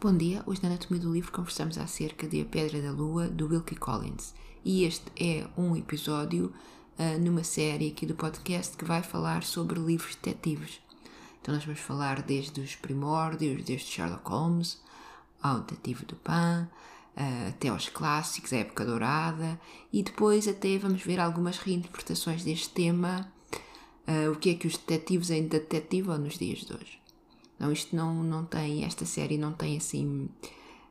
Bom dia, hoje na Anatomia do Livro conversamos acerca de A Pedra da Lua, do Wilkie Collins. E este é um episódio uh, numa série aqui do podcast que vai falar sobre livros detetives. Então nós vamos falar desde os primórdios, desde Sherlock Holmes, ao Detetive Dupin, uh, até aos clássicos, a época dourada, e depois até vamos ver algumas reinterpretações deste tema, uh, o que é que os detetives ainda detetivam nos dias de hoje. Não, isto não, não tem, esta série não tem assim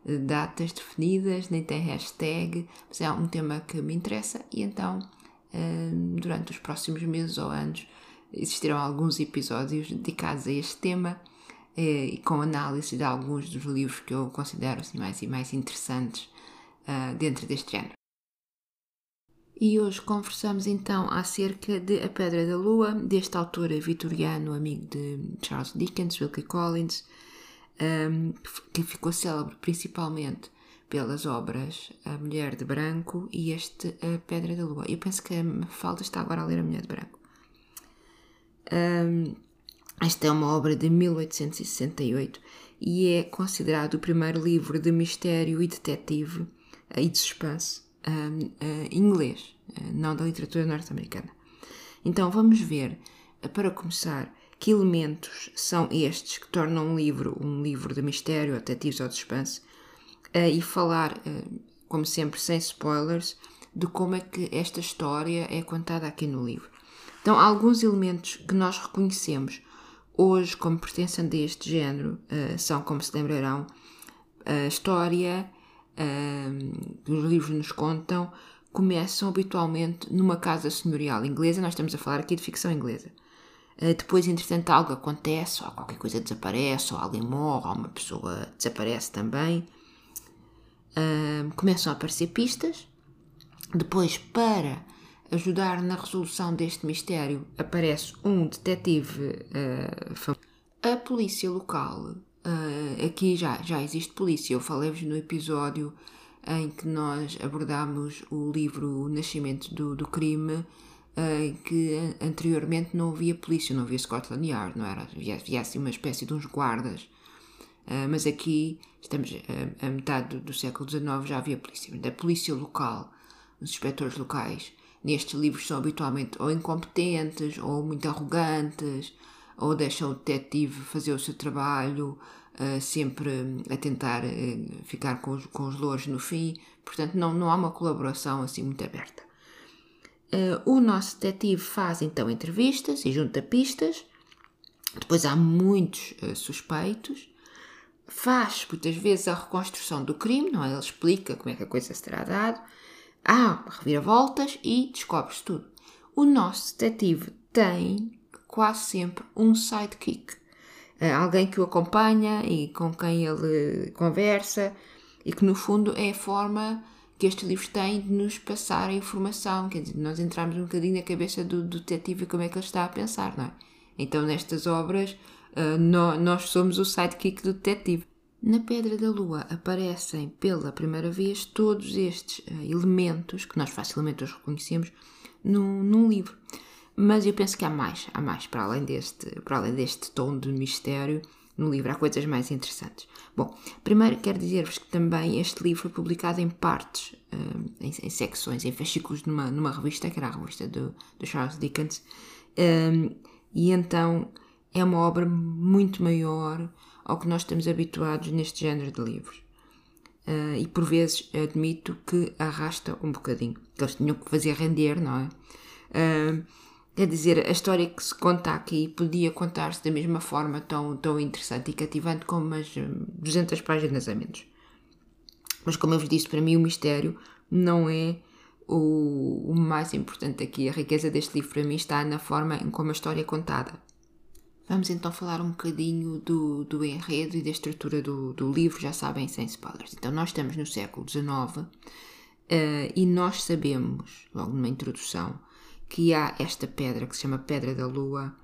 datas definidas, nem tem hashtag, mas é um tema que me interessa e então hum, durante os próximos meses ou anos existirão alguns episódios dedicados a este tema eh, e com análise de alguns dos livros que eu considero assim, mais, mais interessantes uh, dentro deste género. E hoje conversamos então acerca de A Pedra da Lua, deste autor vitoriano, amigo de Charles Dickens, Wilkie Collins, um, que ficou célebre principalmente pelas obras A Mulher de Branco e este A Pedra da Lua. Eu penso que a Falda está agora a ler A Mulher de Branco. Um, esta é uma obra de 1868 e é considerado o primeiro livro de mistério e detetive e de suspense uh, inglês, uh, não da literatura norte-americana. Então vamos ver, uh, para começar, que elementos são estes que tornam um livro um livro de mistério, detetives ou de suspense e falar, como sempre, sem spoilers, de como é que esta história é contada aqui no livro. Então, alguns elementos que nós reconhecemos hoje como pertencendo a este género são, como se lembrarão, a história que os livros nos contam começam habitualmente numa casa senhorial inglesa. Nós estamos a falar aqui de ficção inglesa. Uh, depois, entretanto, algo acontece, ou qualquer coisa desaparece, ou alguém morre, ou uma pessoa desaparece também. Começam a aparecer pistas. Depois, para ajudar na resolução deste mistério, aparece um detetive. Uh, a polícia local Uh, aqui já, já existe polícia. Eu falei-vos no episódio em que nós abordámos o livro O Nascimento do, do Crime, uh, que anteriormente não havia polícia, não havia Scotland Yard, não era? Havia, assim uma espécie de uns guardas. Uh, mas aqui, estamos a, a metade do, do, século XIX, já havia polícia. A polícia local, os inspectores locais, nestes livros são habitualmente ou incompetentes ou muito arrogantes ou deixam o detetive fazer o seu trabalho, uh, sempre a tentar uh, ficar com os, com os louros no fim. Portanto, não, não há uma colaboração assim muito aberta. Uh, o nosso detetive faz então entrevistas e junta pistas. Depois há muitos suspeitos. Faz muitas vezes a reconstrução do crime, não é? Ele explica como é que a coisa se terá dado. Há reviravoltas e descobre-se tudo. O nosso detetive tem quase sempre um sidekick. Uh, alguém que o acompanha e com quem ele conversa e que no fundo é a forma que estes livros têm de nos passar a informação, quer dizer, nós entramos um bocadinho na cabeça do, detetive e como é que ele está a pensar, não é? Então nestas obras no, nós somos o sidekick do detetive. Na Pedra da Lua aparecem pela primeira vez todos estes uh, elementos que nós facilmente os reconhecemos num, num livro. Mas eu penso que há mais, há mais para além deste, para além deste tom de mistério. No livro há coisas mais interessantes. Bom, primeiro quero dizer-vos que também este livro foi publicado em partes, um, em, em, secções, em fascículos numa, numa revista, que era a revista do, do Charles Dickens, um, e então é uma obra muito maior ao que nós estamos habituados neste género de livros. Uh, e por vezes admito que arrasta um bocadinho, que eles tinham que fazer render, não é? Quer dizer, a história que se conta aqui podia contar-se da mesma forma tão, tão interessante e cativante como umas 200 hum, páginas a menos. Mas, como eu vos disse, para mim o mistério não é o, o, mais importante aqui. A riqueza deste livro para mim está na forma em como a história é contada. Vamos então falar um bocadinho do, do enredo e da estrutura do, do livro, já sabem, sem spoilers. Então, nós estamos no século XIX uh, e nós sabemos, logo numa introdução, que há esta pedra que se chama Pedra da Lua,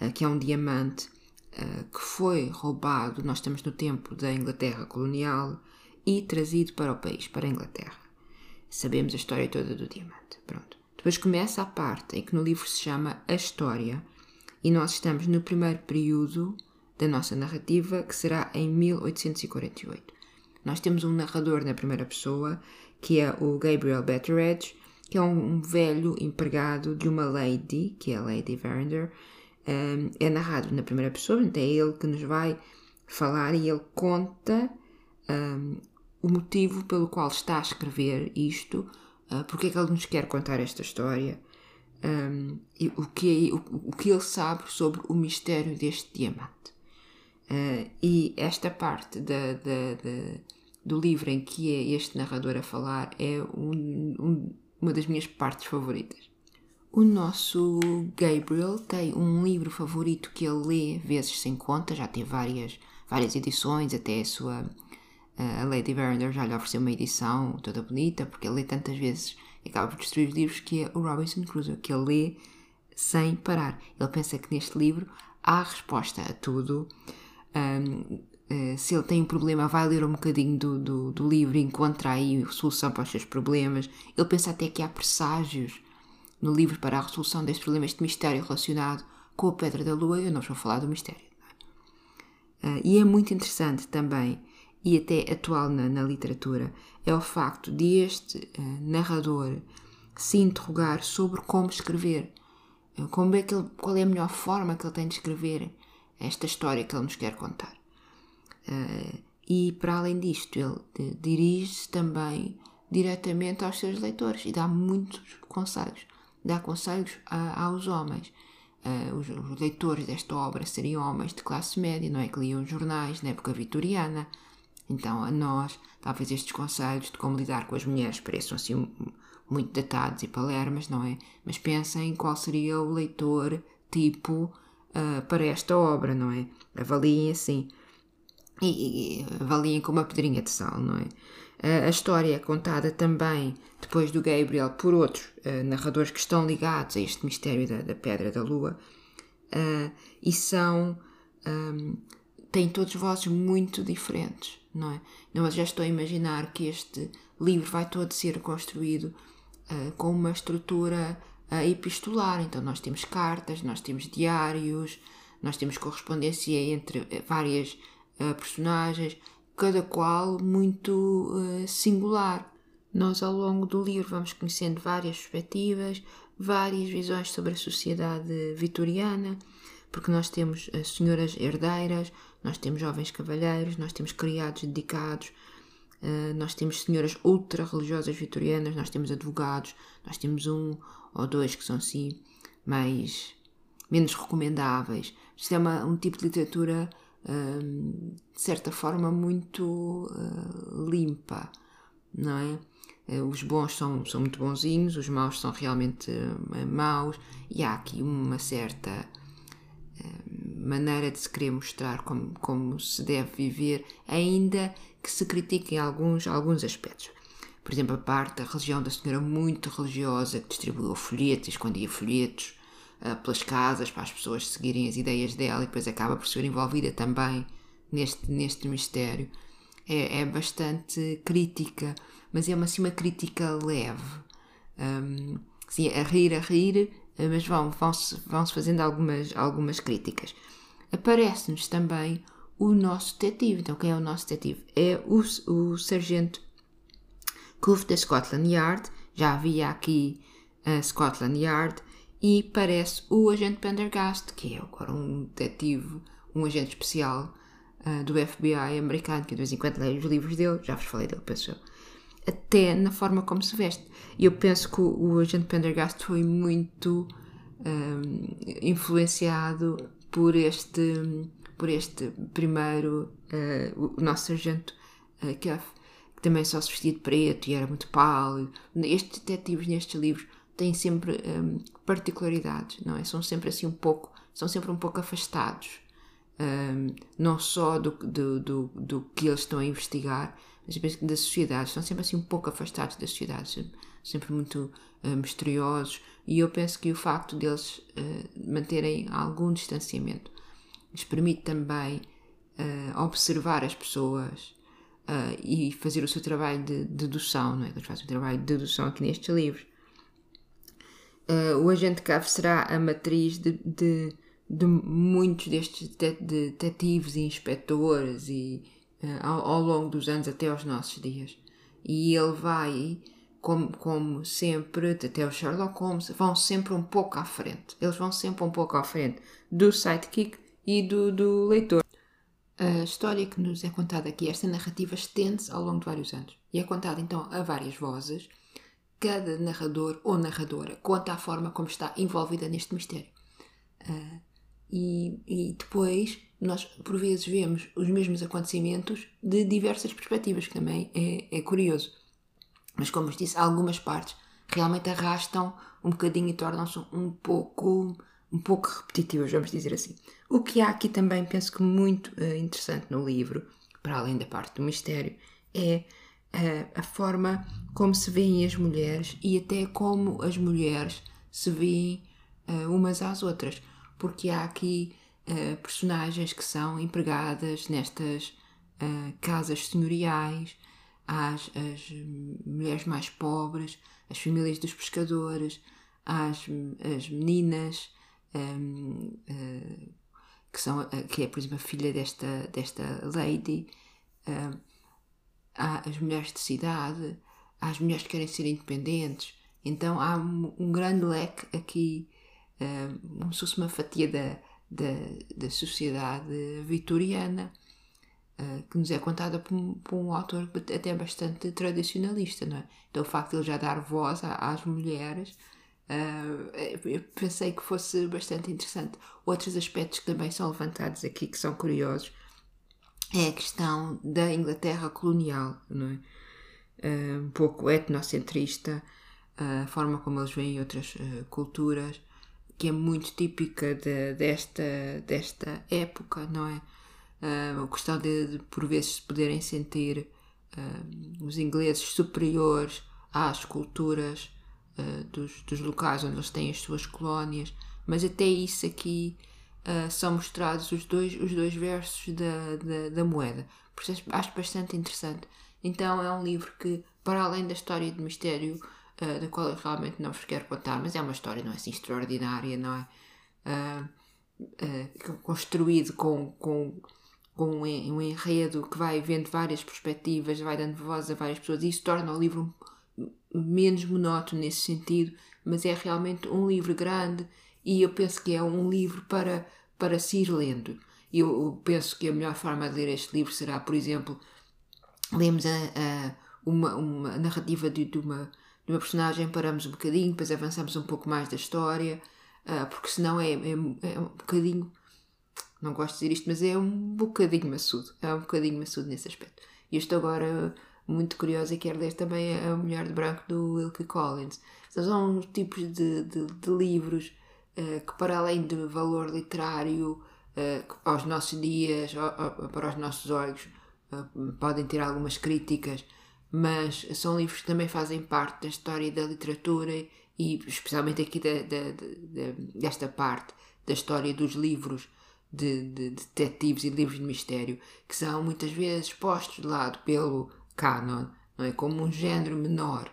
uh, que é um diamante uh, que foi roubado, nós estamos no tempo da Inglaterra colonial, e trazido para o país, para a Inglaterra. Sabemos a história toda do diamante. Pronto. Depois começa a parte em que no livro se chama A História, e nós estamos no primeiro período da nossa narrativa, que será em 1848. Nós temos um narrador na primeira pessoa, que é o Gabriel Betteredge, que é um, velho empregado de uma lady, que é a Lady Verinder. Um, é narrado na primeira pessoa, então é ele que nos vai falar e ele conta um, o motivo pelo qual está a escrever isto, uh, porque é que ele nos quer contar esta história, um, e o, que, o, o, que ele sabe sobre o mistério deste diamante. Uh, e esta parte da, da, da, do livro em que é este narrador a falar é um, um, uma das minhas partes favoritas. O nosso Gabriel tem um livro favorito que ele lê vezes sem conta, já tem várias, várias edições, até a sua a Lady Verinder já lhe ofereceu uma edição toda bonita, porque ele lê tantas vezes e acaba por destruir os livros, que é o Robinson Crusoe, que ele lê sem parar. Ele pensa que neste livro há resposta a tudo. Um, se ele tem um problema, vai ler um bocadinho do, do, do, livro e encontra aí solução para os seus problemas. Ele pensa até que há presságios no livro para a resolução deste problema, este mistério relacionado com a Pedra da Lua. Eu não a falar do mistério. Uh, e é muito interessante também e até atual na, na literatura é o facto de este uh, narrador se interrogar sobre como escrever, como é que ele, qual é a melhor forma que ele tem de escrever esta história que ele nos quer contar. Uh, e para além disto, ele dirige-se também diretamente aos seus leitores e dá muitos conselhos. Dá conselhos aos homens. Uh, os, os, leitores desta obra seriam homens de classe média, não é? Que liam jornais na época vitoriana, então, a nós, talvez estes conselhos de como lidar com as mulheres pareçam assim muito datados e palermas, não é? Mas pensem qual seria o leitor tipo uh, para esta obra, não é? Avaliem assim. E, e avaliem com uma pedrinha de sal, não é? A história é contada também, depois do Gabriel, por outros uh, narradores que estão ligados a este mistério da, da Pedra da Lua e são. Um, têm todos vozes muito diferentes não é? Não, já estou a imaginar que este livro vai todo ser construído uh, com uma estrutura uh, epistolar. Então, nós temos cartas, nós temos diários, nós temos correspondência entre eh, várias uh, personagens, cada qual muito singular. Nós, ao longo do livro, vamos conhecendo várias perspectivas, várias visões sobre a sociedade vitoriana, porque nós temos as senhoras herdeiras, nós temos jovens cavalheiros, nós temos criados dedicados, uh, nós temos senhoras ultra religiosas vitorianas, nós temos advogados, nós temos um ou dois que são assim mais menos recomendáveis. Isto é uma, um tipo de literatura uh, de certa forma muito uh, limpa, não é? Os bons são, são muito bonzinhos, os maus são realmente maus, e há aqui uma certa maneira de se querer mostrar como, como se deve viver, ainda que se critiquem alguns, alguns aspectos. Por exemplo, a parte da religião da senhora muito religiosa que distribuiu folhetos, escondia folhetos uh, pelas casas para as pessoas seguirem as ideias dela e depois acaba por ser envolvida também neste, neste mistério. É, é bastante crítica, mas é uma, assim, uma crítica leve. Um, assim, a rir, a rir, mas vão, vão-se vão -se fazendo algumas, algumas críticas aparece-nos também o nosso detetive. Então, quem é o nosso detetive? É o, o sargento Cove da Scotland Yard. Já havia aqui a Scotland Yard. E parece o agente Pendergast, que é agora um detetive, um agente especial uh, do FBI americano, que de vez em quando leio os livros dele. Já vos falei dele, penso eu. Até na forma como se veste. E eu penso que o, o agente Pendergast foi muito um, influenciado por este, por este primeiro, uh, o nosso sargento uh, Cuff, que também só se vestia de preto e era muito pálido. Estes detetives nestes livros têm sempre um, particularidades, não é? São sempre assim um pouco, são sempre um pouco afastados, um, não só do, do, do, do, que eles estão a investigar, mas da sociedade, estão sempre assim um pouco afastados da sociedade, sempre, sempre muito uh, misteriosos, e eu penso que o facto deles uh, manterem algum distanciamento lhes permite também uh, observar as pessoas uh, e fazer o seu trabalho de dedução, não é? Eles fazem o trabalho de dedução aqui nestes livros. O agente Cave será a matriz de, de, de muitos destes detetives e inspectores e uh, ao, ao, longo dos anos até aos nossos dias. E ele vai, como, como sempre, até o Sherlock Holmes, vão sempre um pouco à frente. Eles vão sempre um pouco à frente do sidekick e do, do leitor. A história que nos é contada aqui, esta narrativa estende-se ao longo de vários anos e é contada então a várias vozes. Cada narrador ou narradora conta a forma como está envolvida neste mistério. Uh, e, e, depois nós por vezes vemos os mesmos acontecimentos de diversas perspectivas, que também é, é curioso. Mas como eu disse, algumas partes realmente arrastam um bocadinho e tornam-se um pouco um pouco repetitivas, vamos dizer assim. O que há aqui também, penso que muito uh, interessante no livro, para além da parte do mistério, é uh, a forma como se veem as mulheres e até como as mulheres se veem uh, umas às outras. Porque há aqui personagens que são empregadas nestas casas senhoriais, as, as mulheres mais pobres, as famílias dos pescadores, as, as meninas um, uh, eh, que, são, uh, que é, por exemplo, a filha desta, desta lady, uh, há as mulheres de cidade, há as mulheres que querem ser independentes. Então há um, um grande leque aqui, como se fosse uma fatia da, da, da sociedade vitoriana que nos é contada por um, por um, autor até bastante tradicionalista, não é? Então o facto de ele já dar voz às mulheres Uh, pensei que fosse bastante interessante. Outros aspectos que também são levantados aqui, que são curiosos, é a questão da Inglaterra colonial, não é? Uh, um pouco etnocentrista, a forma como eles veem outras uh, culturas, que é muito típica de, desta, desta época, não é? A questão de, de, por vezes, poderem sentir os ingleses superiores às culturas uh, dos, dos locais onde eles têm as suas colónias, mas até isso aqui uh, são mostrados os dois, os dois versos da, da, da moeda. Por isso acho bastante interessante. Então é um livro que, para além da história de mistério, uh, da qual eu realmente não vos quero contar, mas é uma história, não é assim, extraordinária, não é? construído com, com com um enredo que vai vendo várias perspectivas, vai dando voz a várias pessoas, e isso torna o livro menos monótono nesse sentido, mas é realmente um livro grande e eu penso que é um livro para, para se ir lendo. Eu penso que a melhor forma de ler este livro será, por exemplo, lemos a, a uma, uma narrativa de, de, uma, de uma personagem, paramos um bocadinho, depois avançamos um pouco mais da história, uh, porque senão é, é, é, um bocadinho, não gosto de dizer isto, mas é um bocadinho maçudo, é um bocadinho maçudo nesse aspecto. E eu estou agora muito curiosa e quero ler também A Mulher de Branco do Wilkie Collins. São tipos de, de, de livros que, para além de valor literário uh, aos nossos dias, para os nossos olhos, uh, podem ter algumas críticas, mas são livros que também fazem parte da história da literatura e especialmente aqui desta parte da história dos livros de, de, detetives e livros de mistério que são muitas vezes postos de lado pelo canon, não é? Como um género menor.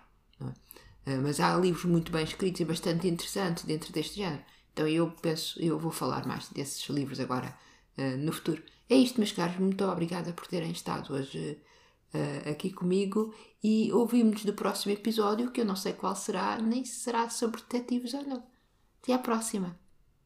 É? Mas há livros muito bem escritos e bastante interessantes dentro deste género. Então eu penso, eu vou falar mais desses livros agora uh, no futuro. É isto, meus caros. Muito obrigada por terem estado hoje uh, aqui comigo e ouvimos do próximo episódio, que eu não sei qual será, nem se será sobre detetives ou não. Até à próxima!